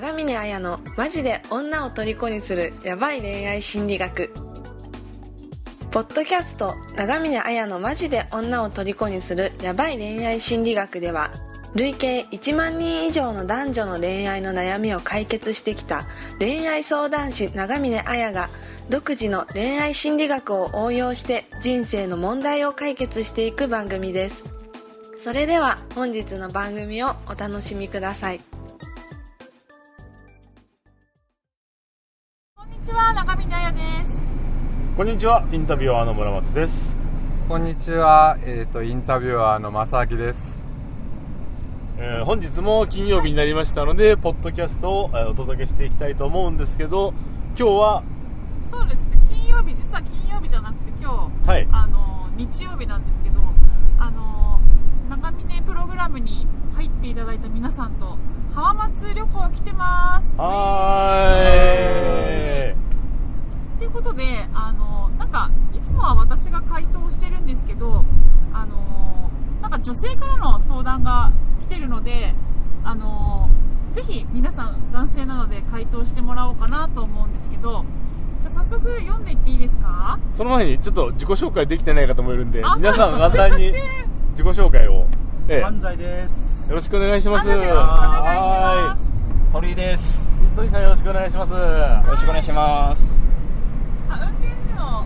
長峰綾のマジで女を虜にするヤバい恋愛心理学。ポッドキャスト長峰綾のマジで女を虜にするヤバい恋愛心理学では累計1万人以上の男女の恋愛の悩みを解決してきた恋愛相談師長峰綾が独自の恋愛心理学を応用して人生の問題を解決していく番組です。それでは本日の番組をお楽しみください。ちは、中見彩です。こんにちは、インタビュアーの村松です。こんにちは、えっ、と、インタビュアーの正明です。えー本日も金曜日になりましたので、ポッドキャストを、えーお届けしていきたいと思うんですけど、今日は、そうですね、金曜日、実は金曜日じゃなくて今日、はいあの日曜日なんですけど、あの長峰プログラムに入っていただいた皆さんと浜松旅行来てます。はーい。ということで、あのなんかいつもは私が回答してるんですけど、あのなんか女性からの相談が来てるので、あのぜひ皆さん男性なので回答してもらおうかなと思うんですけど、じゃあ早速読んでいっていいですか？その前にちょっと自己紹介できてない方もいるんであ、皆さん簡単に自己紹介を、ええ安西ですよろしくお願いします。あよろしくお願いします。鳥居ですい。鳥さんよろしくお願いします。よろしくお願いしますあ、運転手の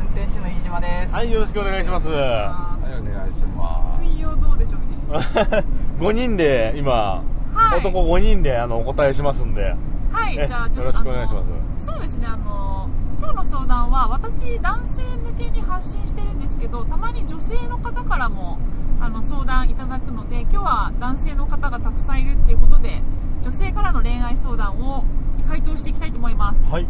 運転手の飯島ですはい、よろしくお願いします。はい、お願いしま水曜どうでしょうみたいな。5人で今、はい男5人であのお答えしますんで、はい、えじゃあちょっとよろしくお願いしますそうですねあの今日の相談は私男性向けに発信してるんですけどたまに女性の方からもあの相談いただくので今日は男性の方がたくさんいるっていうことで女性からの恋愛相談を回答していきたいと思います、はい。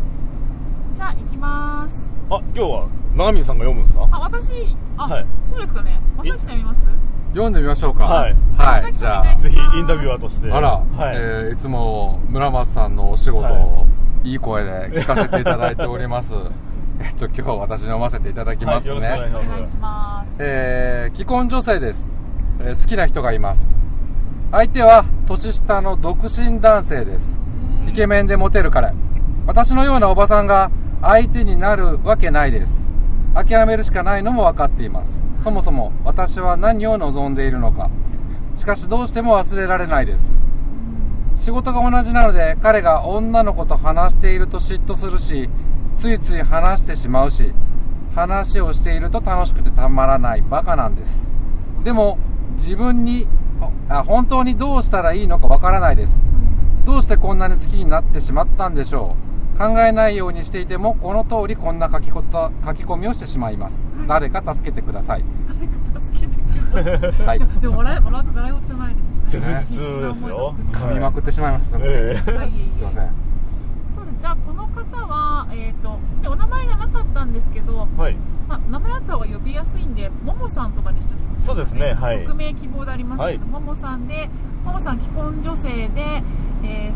じゃあ行きますあ、今日は長見さんが読むんですか？あ私あ、はいどうですかね？まさきさん見ます？す。読んでみましょうか。はいはい、じじゃあぜひインタビュアーとして。あら、はい。えーいつも村松さんのお仕事はをいい声で聞かせていただいております。えっと、今日は私に読ませていただきますはいよろしくお願いね。しますお願いします、えー既婚女性です、えー好きな人がいます。相手は年下の独身男性です。イケメンでモテる彼。私のようなおばさんが相手になるわけないです。諦めるしかないのも分かっています。そもそも私は何を望んでいるのか。しかしどうしても忘れられないです。仕事が同じなので彼が女の子と話していると嫉妬するし、ついつい話してしまうし、話をしていると楽しくてたまらないバカなんです。でも自分にあ本当にどうしたらいいのかわからないです。どうしてこんなに好きになってしまったんでしょう考えないようにしていてもこの通りこんな書きこと書き込みをしてしまいます。誰か助けてください。誰か助けてください。はい。でも笑い笑い笑い事じゃないです切ね。実ですよ。噛みまくってしまいましたすいません、ええ。はい、すいません。そうです。じゃあこの方は、えー、とでお名前がなかったんですけど、はい。まあ、名前あった方が呼びやすいんでももさんとかにしときますそうですね。はい。匿名希望でありますけど、はい。ももさんでももさん既婚女性で、えー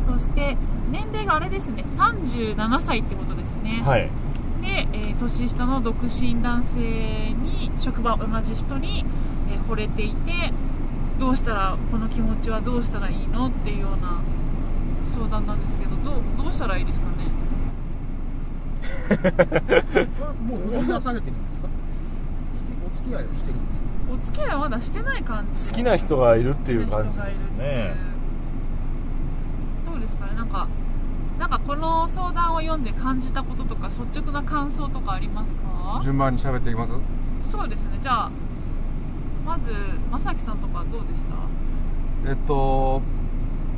そして年齢があれですね37歳ってことですね、はい。で、えー年下の独身男性に職場同じ人に、えー惚れていてどうしたらこの気持ちはどうしたらいいのっていうような相談なんですけどどうどうしたらいいですかね？もう女されてるんですか？お付き合いをしてるんですか？お付き合いはまだしてない感じ好きな人がいるっていう感じ人がいるですね。かねなんかなんかこの相談を読んで感じたこととか率直な感想とかありますか？順番に喋っていきます？そうですね。じゃあまず正樹さんとかどうでした？えっと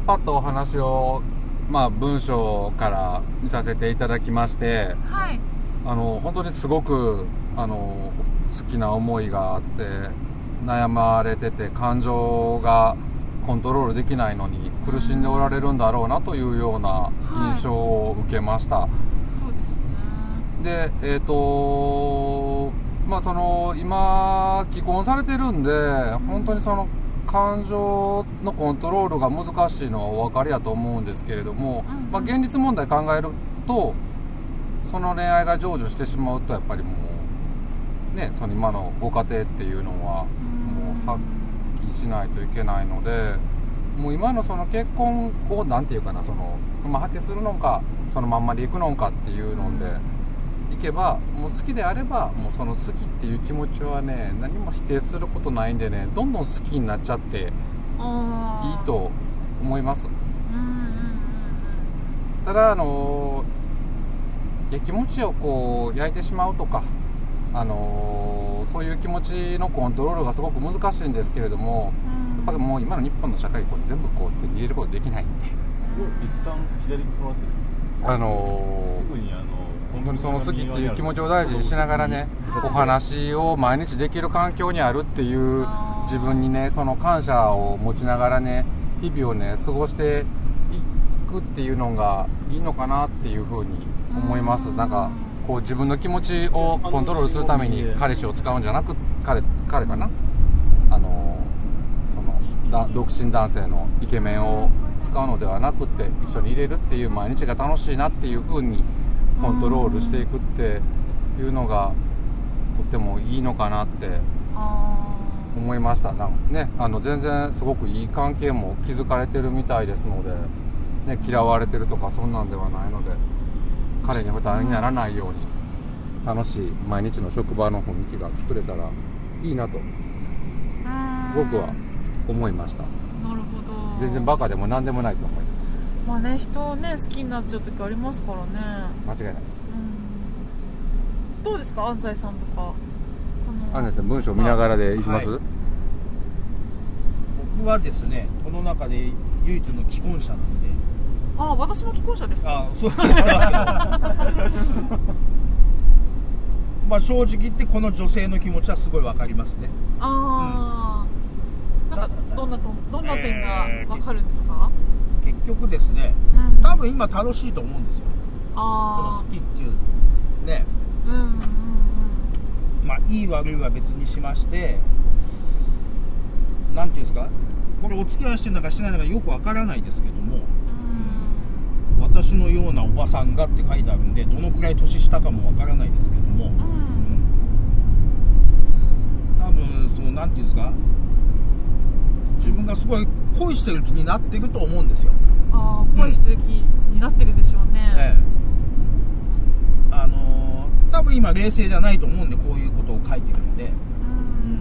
パッとお話をまあ文章から見させていただきましてはい。あの本当にすごくあの好きな思いがあって悩まれてて感情がコントロールできないのに苦しんでおられるんだろうなというような印象を受けました、そうですね。でえっ、とまあその今既婚されてるんで本当にその感情のコントロールが難しいのはお分かりやと思うんですけれども、うんまあ、現実問題考えるとその恋愛が成就してしまうとやっぱりもうねその今のご家庭っていうのはもう発揮しないといけないのでもう今のその結婚をなんていうかなそのまあ果てするのかそのまんまでいくのかっていうのでいけばもう好きであればもうその好きっていう気持ちはね何も否定することないんでねどんどん好きになっちゃっていいと思います。ただあのやきもちをこう焼いてしまうとかあのそういう気持ちのコントロールがすごく難しいんですけれどもうん。やっぱりもう今の日本の社会こう全部こう手に入れることできない。んで一旦左にもらってあのすぐにあの本当にその好きっていう気持ちを大事にしながらねお話を毎日できる環境にあるっていう自分にねその感謝を持ちながらね日々をね過ごしていくっていうのがいいのかなっていうふうに思います。なんかこう自分の気持ちをコントロールするために彼氏を使うんじゃなく彼彼かな？あのそのだ独身男性のイケメンを使うのではなくて一緒に入れるっていう毎日が楽しいなっていう風にコントロールしていくっていうのがとってもいいのかなってあ思いました。なんねあの全然すごくいい関係も築かれてるみたいですので、ね、嫌われてるとかそんなんではないので彼に負担にならないように楽しい毎日の職場の雰囲気が作れたらいいなとー僕は思いました。なるほど。全然バカでも何でもないと思います。まあね人をね好きになっちゃう時ありますからね。間違いないです。うん。どうですか？安西さんとか。このあのですね文章見ながらでいきます、はい。僕はですねこの中で唯一の既婚者なんであ私も既婚者です。あそうですけど まあ正直言ってこの女性の気持ちはすごいわかりますね。ああ、なんかどんなとどんな点がえーわかるんですか、結局ですねうん。多分今楽しいと思うんですよ。そのあ好きっていうね。あうんうんうん。まあいい悪いは別にしましてなんていうんですか？これお付き合いしてるのかしてないのかよくわからないですけどもうん私のようなおばさんがって書いてあるんでどのくらい年下かもわからないですけども。うん。多分そうなんていうんですか。自分がすごい恋してる気になってると思うんですよ、ああ恋してる気になってるでしょうね、ええ。あのー多分今冷静じゃないと思うんでこういうことを書いてるので、うん。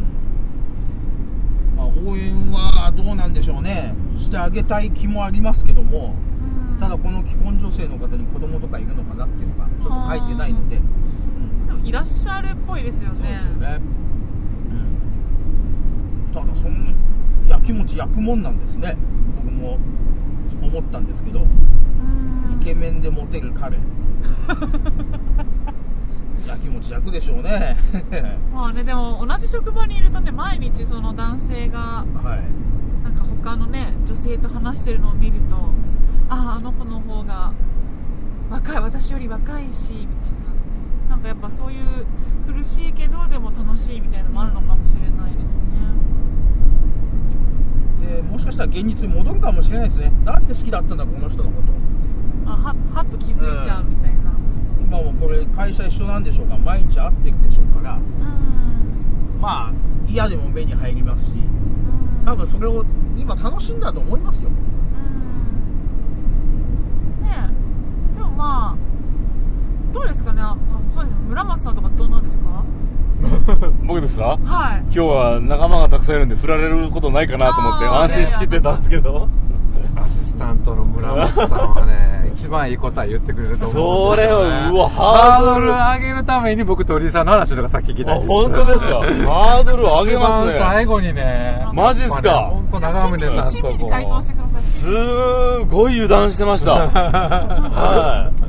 まあ、応援はどうなんでしょうね。してあげたい気もありますけども。うんただこの既婚女性の方に子供とかいるのかなっていうのがちょっと書いてないので、うん。でもいらっしゃるっぽいですよね。そうですよね、うん、ただそんなやきもち焼くもんなんですね。僕も思ったんですけど。うん。イケメンでモテる彼。やきもち焼くでしょうね。まあねでも同じ職場にいるとね毎日その男性がはい。なんか他のね女性と話してるのを見るとあああの子の方が若い私より若いしみたいな。なんかやっぱそういう苦しいけどでも楽しいみたいなのもあるのかもしれないですね。でもしかしたら現実に戻るかもしれないですね。なんで好きだったんだこの人のこと。あははっと気づいちゃうみたいな。今もこれ会社一緒なんでしょうが毎日会ってるでしょうから。うん。まあ嫌でも目に入りますし。うん。多分それを今楽しんだと思いますようんねえでもまあどうですかね？あそうですね。村松さんとかどんなですか？僕ですか？はい。今日は仲間がたくさんいるんで振られることないかなと思って安心しきってたんですけど。アシスタントの村本さんはね一番いい答え言ってくれると思うんですよ、ね、それはうわハードルハードル上げるために僕鳥居さんの話とかさっき聞きたいですあ本当ですか？ハードル上げます一番ね最後にねマジっすか？本当長宗さんとこ回答してください。すごい油断してました。はい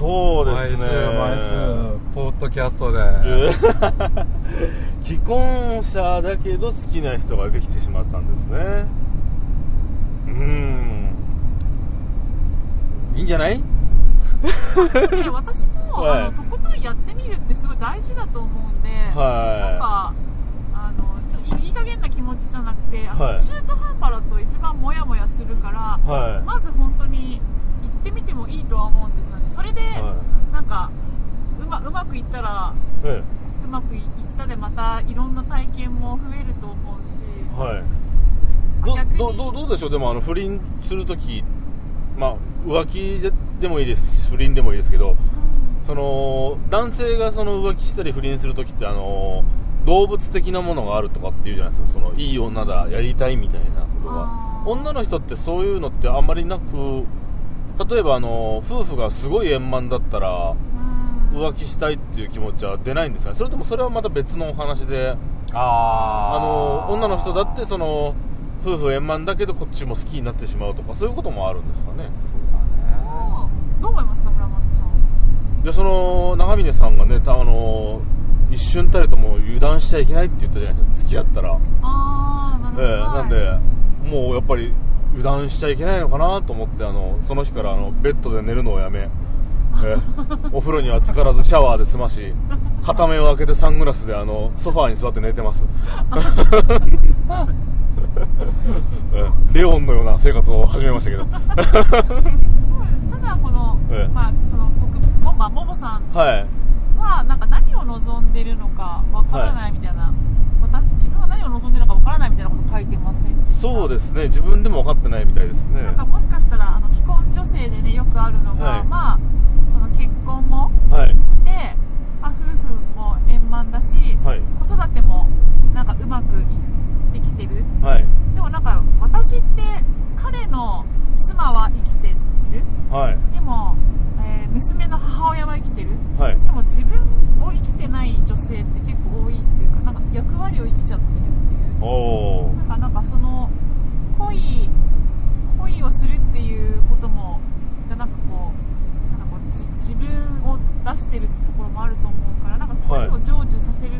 そううですね。毎週毎週ポッドキャストで。既婚者だけど好きな人ができてしまったんですね。うん。いいんじゃない？で私も、はい。あのとことんやってみるってすごい大事だと思うんで、なんはかあのちょいい加減な気持ちじゃなくてあの、はい。中途半端だと一番モヤモヤするから、いはい。まず本当に行ってみてもいいとは思うんですよね。それで、はなんかうまうまくいったらいえ。うまくいったでまたいろんな体験も増えると思うし、えはい。どどどどうでしょう？でもあの不倫するときまあ浮気ででもいいです。し不倫でもいいですけどその男性がその浮気したり不倫するときってあの動物的なものがあるとかっていうじゃないですか。そのいい女だやりたいみたいなことが。女の人ってそういうのってあんまりなく例えばあの夫婦がすごい円満だったらうん。浮気したいっていう気持ちは出ないんですかね？それともそれはまた別のお話でああの女の人だってその夫婦円満だけどこっちも好きになってしまうとかそういうこともあるんですかね？どう思いますか村松さん？いやその長峰さんがねたあの一瞬たりとも油断しちゃいけないって言ったじゃないですか。付き合ったら、ああなるほど、ええなんでもうやっぱり油断しちゃいけないのかなと思ってあのその日からあのベッドで寝るのをやめ、ええ お風呂には浸からずシャワーで済まし片目を開けてサングラスであのソファーに座って寝てます。ええレオンのような生活を始めましたけど。ただこの、ええ。まあその僕もまあももさんはい。はなんか何を望んでるのかわからないみたいな、私自分が何を望んでるのかわからないみたいなこと書いてませんそうですね。自分でも分かってないみたいですね。なんかもしかしたらあの既婚女性でねよくあるのが、はいまあその結婚もはいして、あ、夫婦も円満だし、はい子育てもなんかうまくいってきてるはいでもなんか私って彼の妻は生きているはいでも、えー娘の母親は生きてるはいでも自分を生きてない女性って結構多いっていうかなんか役割を生きちゃってるっていうおおなんかなんかその恋恋をするっていうこともなんかこうなんかこうじ自分を出してるってところもあると思うからなんか恋を成就させる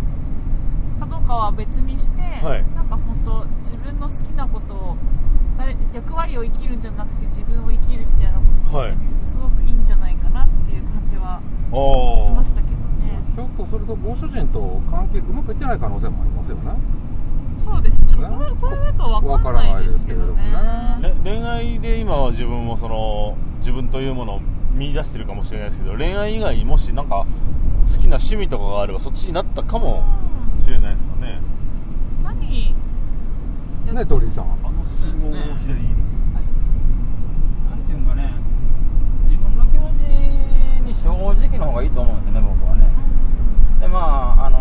かどうかは別にして、はい。なんか本当自分の好きなことを誰役割を生きるんじゃなくて自分を生きるみたいなことをしてみるとすごくいいんじゃないかなっていう感じはしましたけどね。ひょっとするとご主人と関係うまくいってない可能性もありますよね。そうですね。ちょっとこれこれだとわからないですけどね。わからないですれ恋愛で今は自分もその自分というものを見出してるかもしれないですけど恋愛以外にもしなんか好きな趣味とかがあればそっちになったかもうんしれないですよね。何？ね鳥居さんそうですね。左いいですなんていうんかね自分の気持ちに正直の方がいいと思うんですよね僕はね。でまああの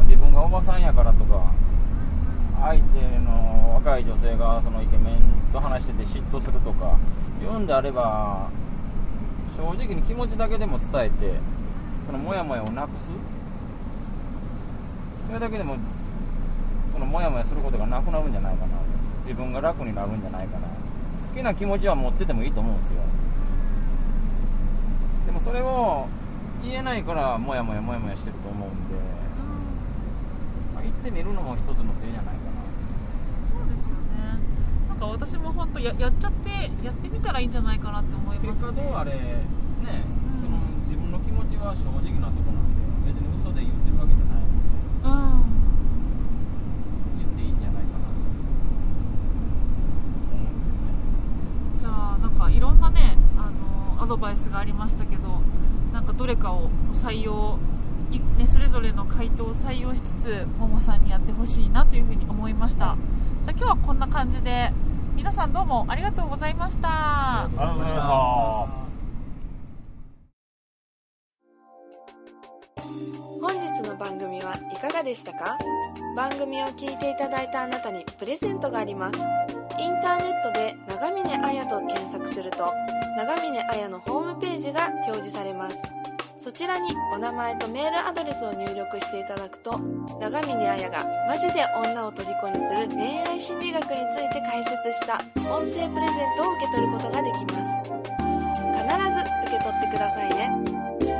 ー自分がおばさんやからとか相手の若い女性がそのイケメンと話してて嫉妬するとか言うんであれば正直に気持ちだけでも伝えてそのモヤモヤをなくす。それだけでもそのモヤモヤすることがなくなるんじゃないかな。自分が楽になるんじゃないかな。好きな気持ちは持っててもいいと思うんですよ。でもそれを言えないからモヤモヤモヤモヤしてると思うんで、まあ、言ってみるのも一つの手じゃないかなか私も本当ややっちゃってやってみたらいいんじゃないかなって思います、結果どうあれね、んその自分の気持ちは正直なとこなんで別に嘘で言ってるわけじゃないうん。言っていいんじゃないかなと思うんですよねじゃあなんかいろんなねあのアドバイスがありましたけど、なんかどれかを採用。いね、それぞれの回答を採用しつつももさんにやってほしいなというふうに思いました。じゃあ今日はこんな感じで皆さんどうもありがとうございました。ありがとうございました。本日の番組はいかがでしたか？番組を聞いていただいたあなたにプレゼントがあります。インターネットで長峰綾と検索すると長峰綾のホームページが表示されますそちらにお名前とメールアドレスを入力していただくと長峰彩がマジで女を虜にする恋愛心理学について解説した音声プレゼントを受け取ることができます。必ず受け取ってくださいね。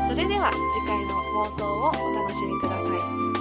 それでは次回の放送をお楽しみください。